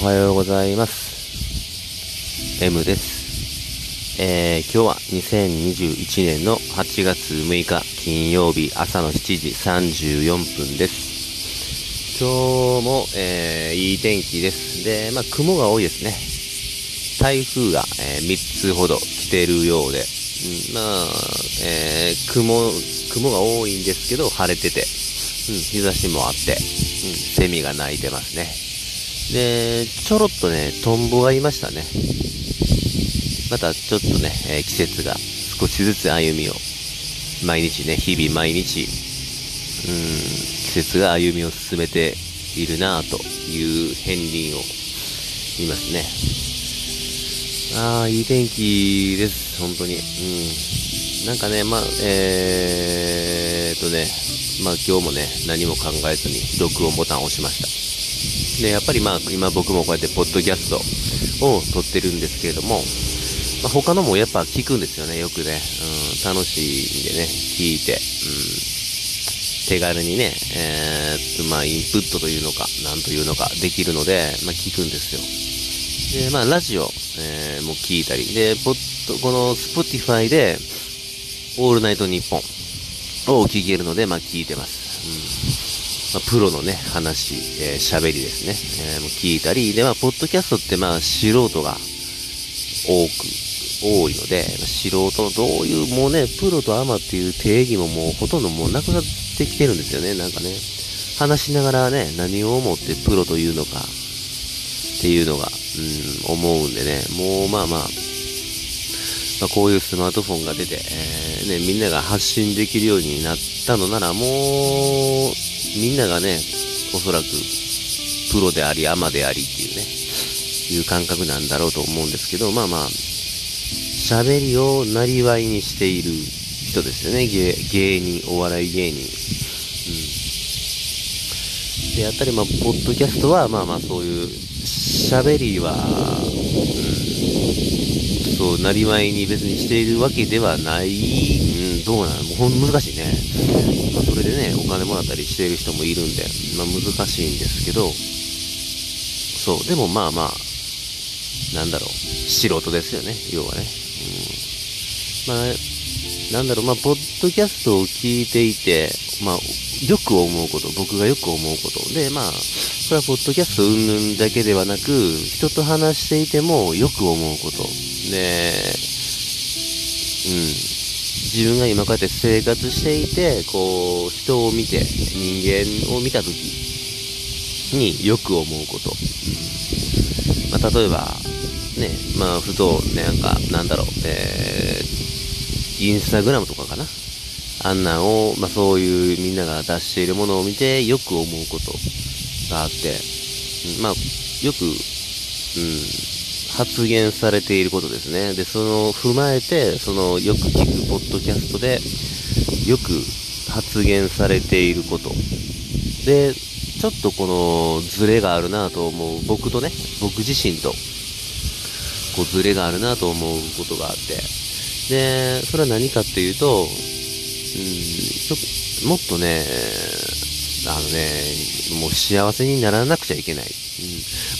おはようございます。M です。えー、今日は2021年の8月6日金曜日朝の7時34分です。今日も、えー、いい天気です。で、まあ、雲が多いですね。台風が、えー、3つほど来てるようで、うん、まあ、えー、雲、雲が多いんですけど、晴れてて、うん、日差しもあって、うん、セミが鳴いてますね。で、ちょろっとね、トンボがいましたね。またちょっとね、えー、季節が少しずつ歩みを、毎日ね、日々毎日、うん、季節が歩みを進めているなぁという片鱗を見ますね。ああ、いい天気です、本当に。うん。なんかね、まあ、えーっとね、まあ今日もね、何も考えずに録音ボタンを押しました。で、やっぱりまあ、今僕もこうやってポッドキャストを撮ってるんですけれども、まあ、他のもやっぱ聞くんですよね、よくね。うん、楽しいんでね、聞いて、うん、手軽にね、えー、っと、まあ、インプットというのか、なんというのか、できるので、まあ、聞くんですよ。で、まあ、ラジオ、えー、も聞いたり、で、ポッド、この Spotify で、オールナイトニッポンを聞けるので、まあ、聞いてます。うんまあ、プロのね、話、えー、喋りですね、えー、聞いたり、で、まあ、ポッドキャストってまあ、素人が多く、多いので、素人のどういう、もうね、プロとアマっていう定義ももうほとんどもうなくなってきてるんですよね、なんかね。話しながらね、何を思ってプロというのか、っていうのが、うん、思うんでね、もうまあまあ、まあ、こういうスマートフォンが出て、えー、ね、みんなが発信できるようになったのなら、もう、みんながね、おそらく、プロであり、アマでありっていうね、いう感覚なんだろうと思うんですけど、まあまあ、喋りをなりわいにしている人ですよね、芸芸人、お笑い芸人。うん。で、やったり、まあ、ポッドキャストは、まあまあ、そういう、喋りは、うん、そう、なりわいに別にしているわけではない、うん、どうなのもうほん難しいね。まあ、それでね、お金もらったりしている人もいるんで、まあ、難しいんですけど、そう、でもまあまあ、なんだろう、素人ですよね、要はね。うん、まあ、なんだろう、まあ、ポッドキャストを聞いていて、まあ、よく思うこと、僕がよく思うこと。で、まあ、それはポッドキャスト云々だけではなく、人と話していてもよく思うこと。で、自分が今こうやって生活していて、こう、人を見て、人間を見たときによく思うこと。まあ、例えば、ね、まあ、ふと、ね、なんか、なんだろう、えー、インスタグラムとかかな。あんなんを、まあ、そういうみんなが出しているものを見て、よく思うことがあって、まあ、よく、うん、発言されていることですね。で、その、踏まえて、その、よく聞くポッドキャストで、よく発言されていること。で、ちょっとこの、ズレがあるなと思う、僕とね、僕自身と、こう、ズレがあるなと思うことがあって、で、それは何かっていうと、うん、ちょもっとね、あのね、もう幸せにならなくちゃいけない。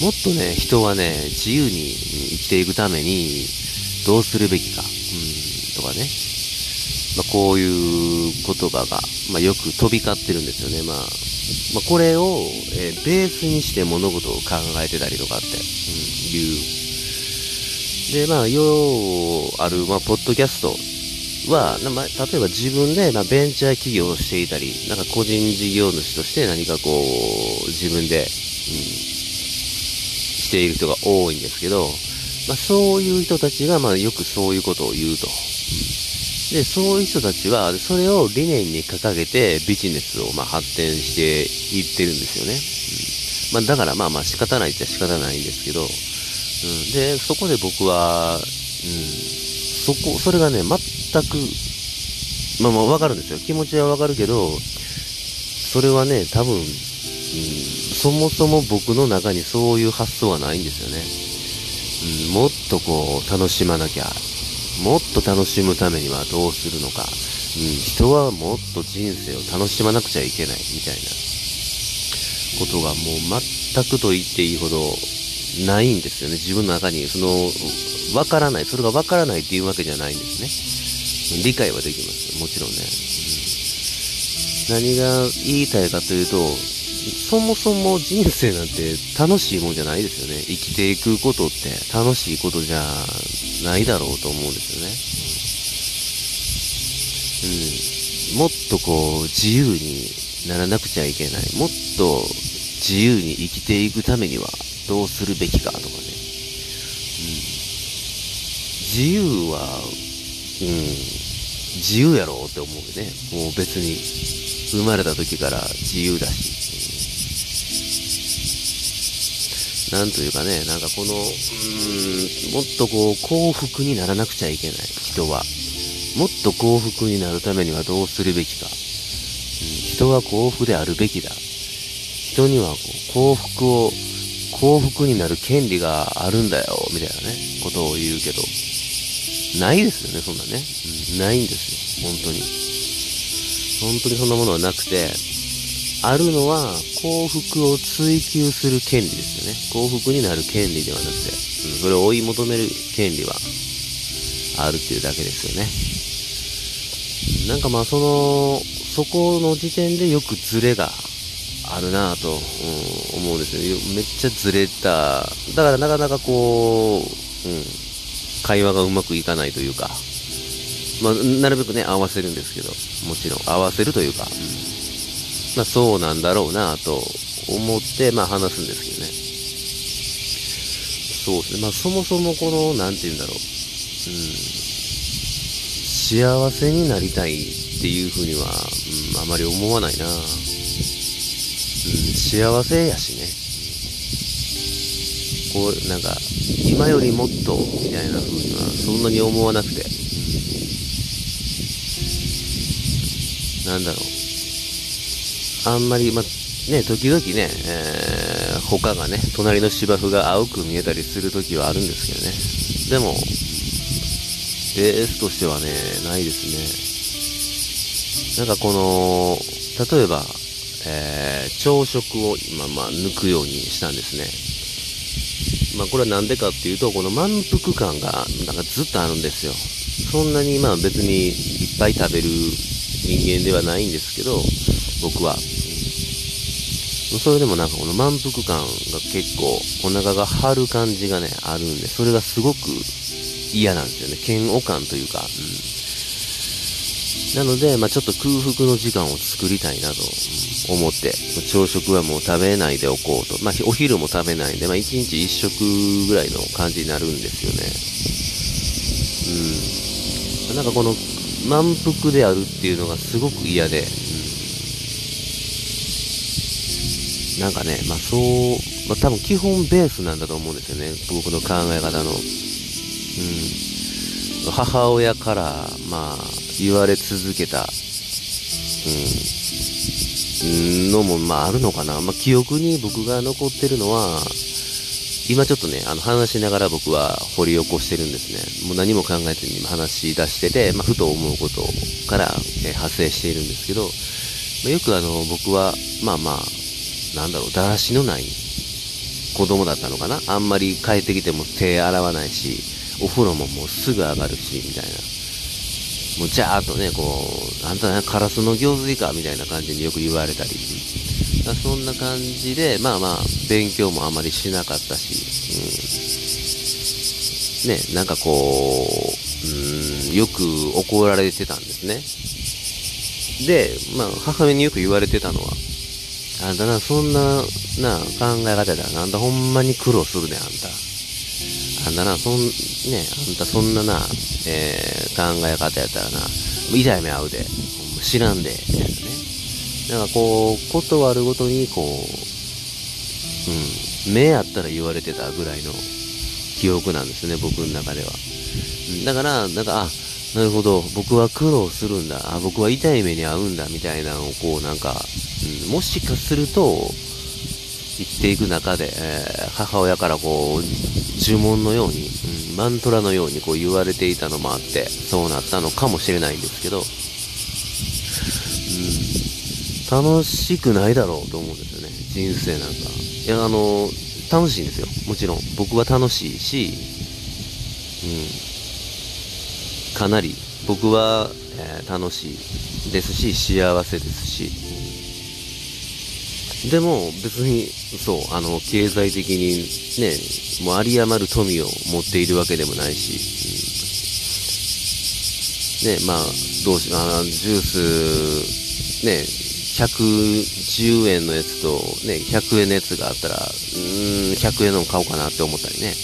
もっとね、人はね、自由に生きていくために、どうするべきか、うん、とかね。まあ、こういう言葉が、まあ、よく飛び交ってるんですよね。まあ、まあ、これを、えー、ベースにして物事を考えてたりとかって、うん、いう。で、まあ、ようある、まあ、ポッドキャストは、まあ、例えば自分で、まあ、ベンチャー企業をしていたり、なんか個人事業主として何かこう、自分で、うんしている人が多いんですけど、まあ、そういう人たちが、まあ、よくそういうことを言うと。で、そういう人たちは、それを理念に掲げてビジネスを、まあ、発展していってるんですよね。うん、まあ、だからまあまあ仕方ないっちゃ仕方ないんですけど、うん、で、そこで僕は、うん、そこ、それがね、全く、まあまあわかるんですよ。気持ちはわかるけど、それはね、多分、そもそも僕の中にそういう発想はないんですよね。うん、もっとこう、楽しまなきゃ、もっと楽しむためにはどうするのか、うん、人はもっと人生を楽しまなくちゃいけない、みたいなことがもう全くと言っていいほど、ないんですよね。自分の中に、その、わからない、それがわからないっていうわけじゃないんですね。理解はできます。もちろんね。うん、何が言いたいかというと、そもそも人生なんて楽しいもんじゃないですよね。生きていくことって楽しいことじゃないだろうと思うんですよね。うん。もっとこう、自由にならなくちゃいけない。もっと自由に生きていくためにはどうするべきかとかね。うん。自由は、うん、自由やろうって思うよね。もう別に、生まれた時から自由だし。なんというかね、なんかこの、うーん、もっとこう、幸福にならなくちゃいけない、人は。もっと幸福になるためにはどうするべきか。うん、人は幸福であるべきだ。人にはこう幸福を、幸福になる権利があるんだよ、みたいなね、ことを言うけど。ないですよね、そんなね。うん、ないんですよ、本当に。本当にそんなものはなくて、あるのは幸福を追求する権利ですよね。幸福になる権利ではなくて、うん、それを追い求める権利はあるっていうだけですよね。なんかまあその、そこの時点でよくズレがあるなぁと、思うんですよ。めっちゃズレた。だからなかなかこう、うん、会話がうまくいかないというか、まあ、なるべくね、合わせるんですけど、もちろん合わせるというか、うんまあ、そうなんだろうなと思って、まあ、話すんですけどね。そうですね。まあ、そもそもこの、なんて言うんだろう。うん。幸せになりたいっていうふうには、うん、あまり思わないな。うん、幸せやしね。こう、なんか、今よりもっと、みたいな風には、そんなに思わなくて。なんだろう。あんまり、まね、時々ね、えー、他がね、隣の芝生が青く見えたりする時はあるんですけどね。でも、ベースとしてはね、ないですね。なんかこの、例えば、えー、朝食を今、まあ、抜くようにしたんですね。まあ、これはなんでかっていうと、この満腹感が、なんかずっとあるんですよ。そんなに、まあ別にいっぱい食べる人間ではないんですけど、僕は。それでもなんかこの満腹感が結構お腹が張る感じがね、あるんで、それがすごく嫌なんですよね。嫌悪感というか。うん、なので、まあ、ちょっと空腹の時間を作りたいなと思って、朝食はもう食べないでおこうと。まあ、お昼も食べないんで、まあ、1日1食ぐらいの感じになるんですよね。うん。なんかこの満腹であるっていうのがすごく嫌で、なんかね、まあそう、まあ多分基本ベースなんだと思うんですよね、僕の考え方の。うん。母親から、まあ、言われ続けた、うん、のも、まああるのかな。まあ記憶に僕が残ってるのは、今ちょっとね、あの話しながら僕は掘り起こしてるんですね。もう何も考えずに話し出してて、まあ、ふと思うことから、え発生しているんですけど、まあ、よくあの僕は、まあまあ、なんだろう、だらしのない子供だったのかな？あんまり帰ってきても手洗わないし、お風呂ももうすぐ上がるし、みたいな。もうジャーっとね、こう、あんたね、カラスの行水か、みたいな感じによく言われたり。そんな感じで、まあまあ、勉強もあまりしなかったし、うん、ね、なんかこう、うん、よく怒られてたんですね。で、まあ、母親によく言われてたのは、あんたな、そんな、な、考え方だなあんだほんまに苦労するね、あんた。あんたな、そん、ね、あんたそんなな、えー、考え方やったらな、痛い目合うで、知らんで、みたいなね。なんかこう、ことあるごとに、こう、うん、目あったら言われてたぐらいの記憶なんですね、僕の中では。だから、なんか、あ、なるほど、僕は苦労するんだ、あ、僕は痛い目に遭うんだ、みたいなのを、こう、なんか、もしかすると、生きていく中で、えー、母親からこう、呪文のように、うん、マントラのようにこう言われていたのもあって、そうなったのかもしれないんですけど、うん、楽しくないだろうと思うんですよね、人生なんか。いや、あの、楽しいんですよ。もちろん。僕は楽しいし、うん。かなり、僕は、えー楽しいですし、幸せですし。でも、別に、そう、あの、経済的にね、もう有り余る富を持っているわけでもないし、うんね、まあ、どうし、あ、ジュース、ね、110円のやつと、ね、100円のやつがあったら、うん、100円の買おうかなって思ったりね。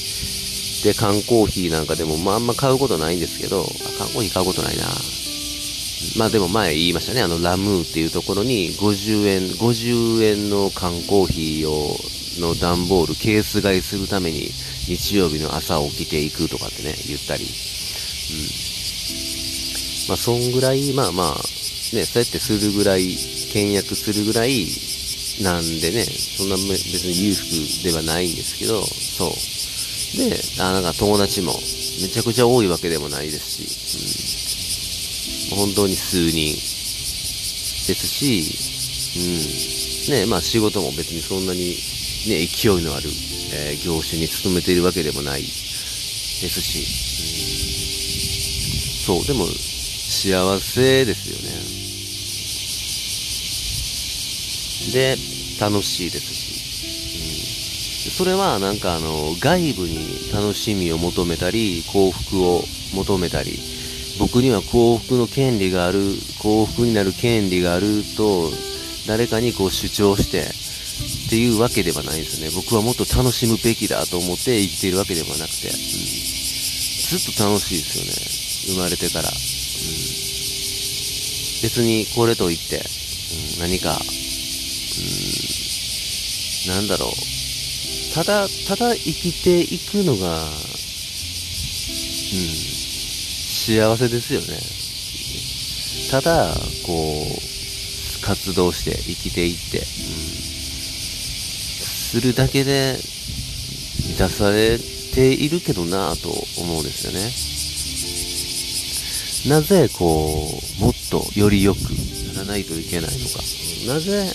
で、缶コーヒーなんかでも、まあ、あんま買うことないんですけど、あ缶コーヒー買うことないな。まあでも前言いましたね、あのラムーっていうところに50円、50円の缶コーヒーを、の段ボール、ケース買いするために日曜日の朝起きていくとかってね、言ったり。うん。まあそんぐらい、まあまあ、ね、そうやってするぐらい、倹約するぐらいなんでね、そんな別に裕福ではないんですけど、そう。で、あなんか友達もめちゃくちゃ多いわけでもないですし、うん。本当に数人ですし、うん。ね、まあ仕事も別にそんなにね、勢いのある、えー業種に勤めているわけでもないですし、うん、そう、でも幸せですよね。で、楽しいですし、うん、それはなんかあの、外部に楽しみを求めたり、幸福を求めたり、僕には幸福の権利がある、幸福になる権利があると、誰かにこう主張して、っていうわけではないですよね。僕はもっと楽しむべきだと思って生きているわけではなくて、うん、ずっと楽しいですよね。生まれてから。うん、別にこれといって、うん、何か、うん、なんだろう。ただ、ただ生きていくのが、うん、幸せですよね。ただ、こう、活動して生きていって、うん、するだけで満たされているけどなぁと思うんですよね。なぜ、こう、もっとより良くならないといけないのか。なぜ、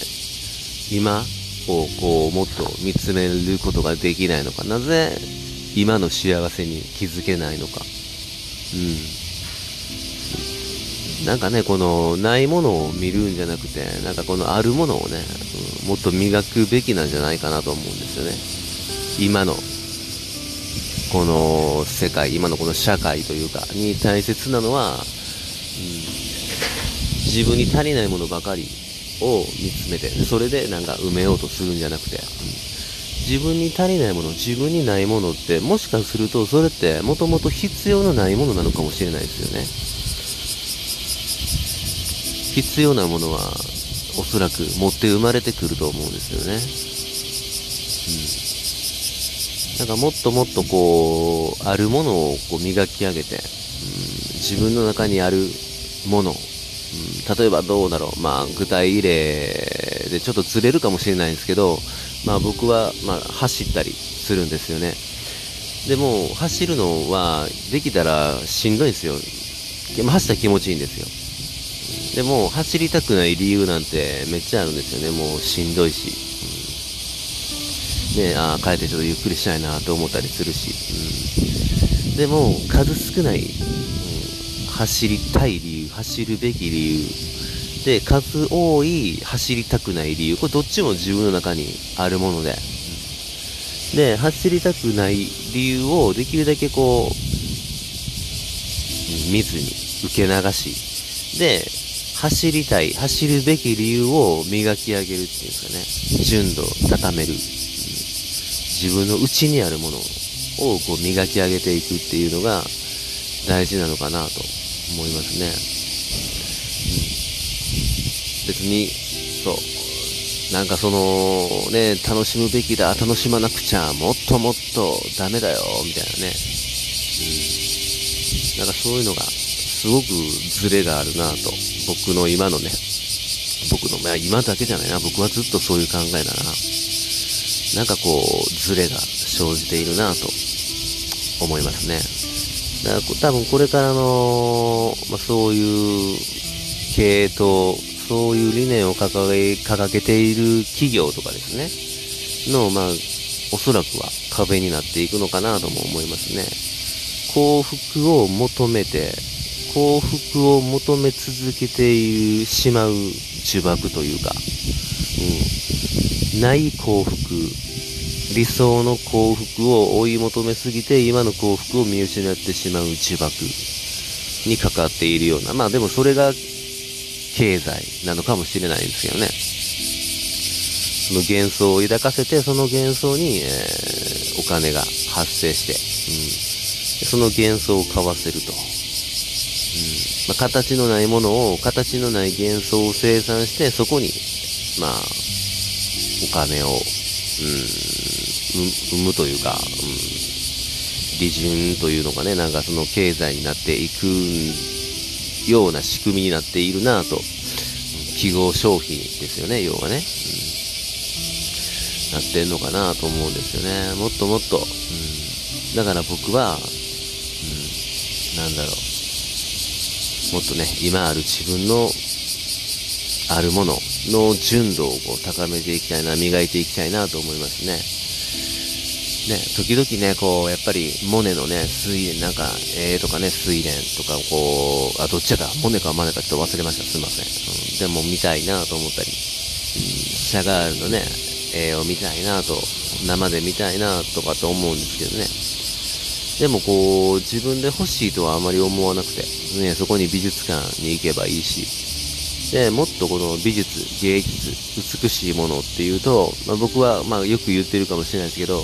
今をこう、もっと見つめることができないのか。なぜ、今の幸せに気づけないのか。うん。なんかね、この、ないものを見るんじゃなくて、なんかこのあるものをね、うんもっと磨くべきなんじゃないかなと思うんですよね。今の、この世界、今のこの社会というか、に大切なのは、うん、自分に足りないものばかりを見つめて、それでなんか埋めようとするんじゃなくて、うん自分に足りないもの、自分にないものって、もしかするとそれってもともと必要のないものなのかもしれないですよね。必要なものは、おそらく持って生まれてくると思うんですよね。うん。なんかもっともっとこう、あるものをこう磨き上げて、うん、自分の中にあるもの、うん、例えばどうだろう、まあ具体例でちょっとずれるかもしれないんですけど、まあ僕は、まあ走ったりするんですよね。でも、走るのは、できたらしんどいんですよ。走ったら気持ちいいんですよ。でも、走りたくない理由なんてめっちゃあるんですよね。もうしんどいし。うん、ねああ、帰ってちょっとゆっくりしたいなと思ったりするし。うん、でも、数少ない、うん、走りたい理由、走るべき理由、で、数多い走りたくない理由、これどっちも自分の中にあるもので。で、走りたくない理由をできるだけこう、見ずに受け流し、で、走りたい、走るべき理由を磨き上げるっていうんですかね。純度を高める。う自分の内にあるものをこう磨き上げていくっていうのが大事なのかなと思いますね。別に、そう、なんかその、ね、楽しむべきだ、楽しまなくちゃ、もっともっとダメだよ、みたいなね。うん。なんかそういうのが、すごくズレがあるなと。僕の今のね、僕の、まあ今だけじゃないな、僕はずっとそういう考えだな。なんかこう、ズレが生じているなと思いますね。だから多分これからの、まあ、そういう経営と、そういう理念を掲げ、掲げている企業とかですね、の、まあ、おそらくは壁になっていくのかなとも思いますね。幸福を求めて、幸福を求め続けてしまう呪縛というか、うん、ない幸福、理想の幸福を追い求めすぎて今の幸福を見失ってしまう呪縛にかかっているような、まあでもそれが経済なのかもしれないですけどね。その幻想を抱かせて、その幻想に、えー、お金が発生して、うん、その幻想を買わせると。まあ、形のないものを、形のない幻想を生産して、そこに、まあ、お金を、うん、生むというか、うん、利潤というのがね、なんかその経済になっていくような仕組みになっているなと、記号消費ですよね、要はね。うん。なってんのかなと思うんですよね。もっともっと、うん、だから僕は、うん、なんだろう、もっとね、今ある自分のあるものの純度をこう高めていきたいな、磨いていきたいなと思いますね。ね、時々ね、こう、やっぱり、モネのね、水蓮、なんか、えーとかね、水蓮とか、こう、あ、どっちやか、モネかマネかちょっと忘れました。すいません。うん、でも見たいなと思ったり、うん、シャガールのね、絵を見たいなと、生で見たいなとかと思うんですけどね。でもこう、自分で欲しいとはあまり思わなくて、ね、そこに美術館に行けばいいし、で、もっとこの美術、芸術、美しいものっていうと、まあ、僕は、まあよく言ってるかもしれないですけど、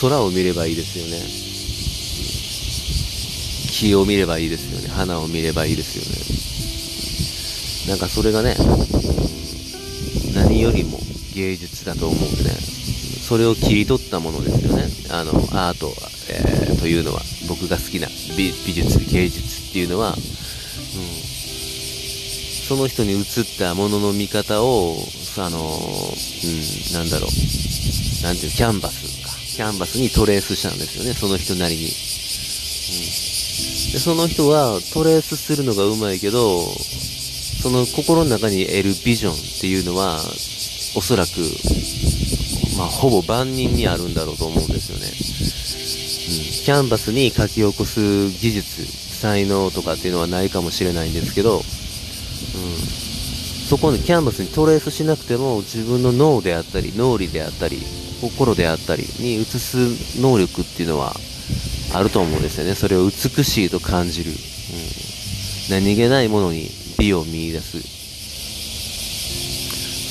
空を見ればいいですよね。木を見ればいいですよね。花を見ればいいですよね。なんかそれがね、何よりも芸術だと思うんでね、それを切り取ったものですよね。あの、アート、えー、というのは、僕が好きな美術、芸術っていうのは、うん、その人に映ったものの見方を、あの、うん、なんだろう、なんていう、キャンバスか。キャンバスにトレースしたんですよね、その人なりに。うん、でその人はトレースするのがうまいけど、その心の中に得るビジョンっていうのは、おそらく、まあ、ほぼ万人にあるんだろうと思うんですよね。うん、キャンバスに書き起こす技術、才能とかっていうのはないかもしれないんですけど、うん、そこにキャンバスにトレースしなくても自分の脳であったり、脳裏であったり、心であったりに移す能力っていうのはあると思うんですよね。それを美しいと感じる。うん、何気ないものに美を見出す。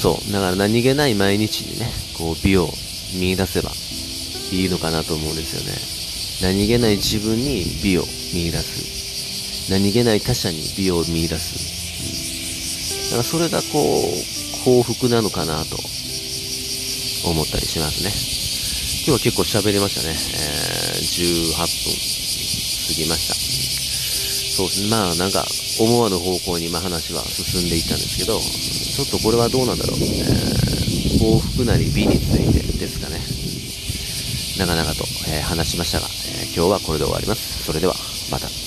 そう。だから何気ない毎日にね、こう美を見出せばいいのかなと思うんですよね。何気ない自分に美を見出す。何気ない他者に美を見出す。だからそれがこう、幸福なのかなと思ったりしますね。今日は結構喋りましたね。えー、18分過ぎました。そうですね。まあなんか思わぬ方向にま話は進んでいったんですけど、ちょっとこれはどうなんだろう。えー、幸福なり美についてですかね。長々と、えー、話しましたが、えー、今日はこれで終わります。それでは、また。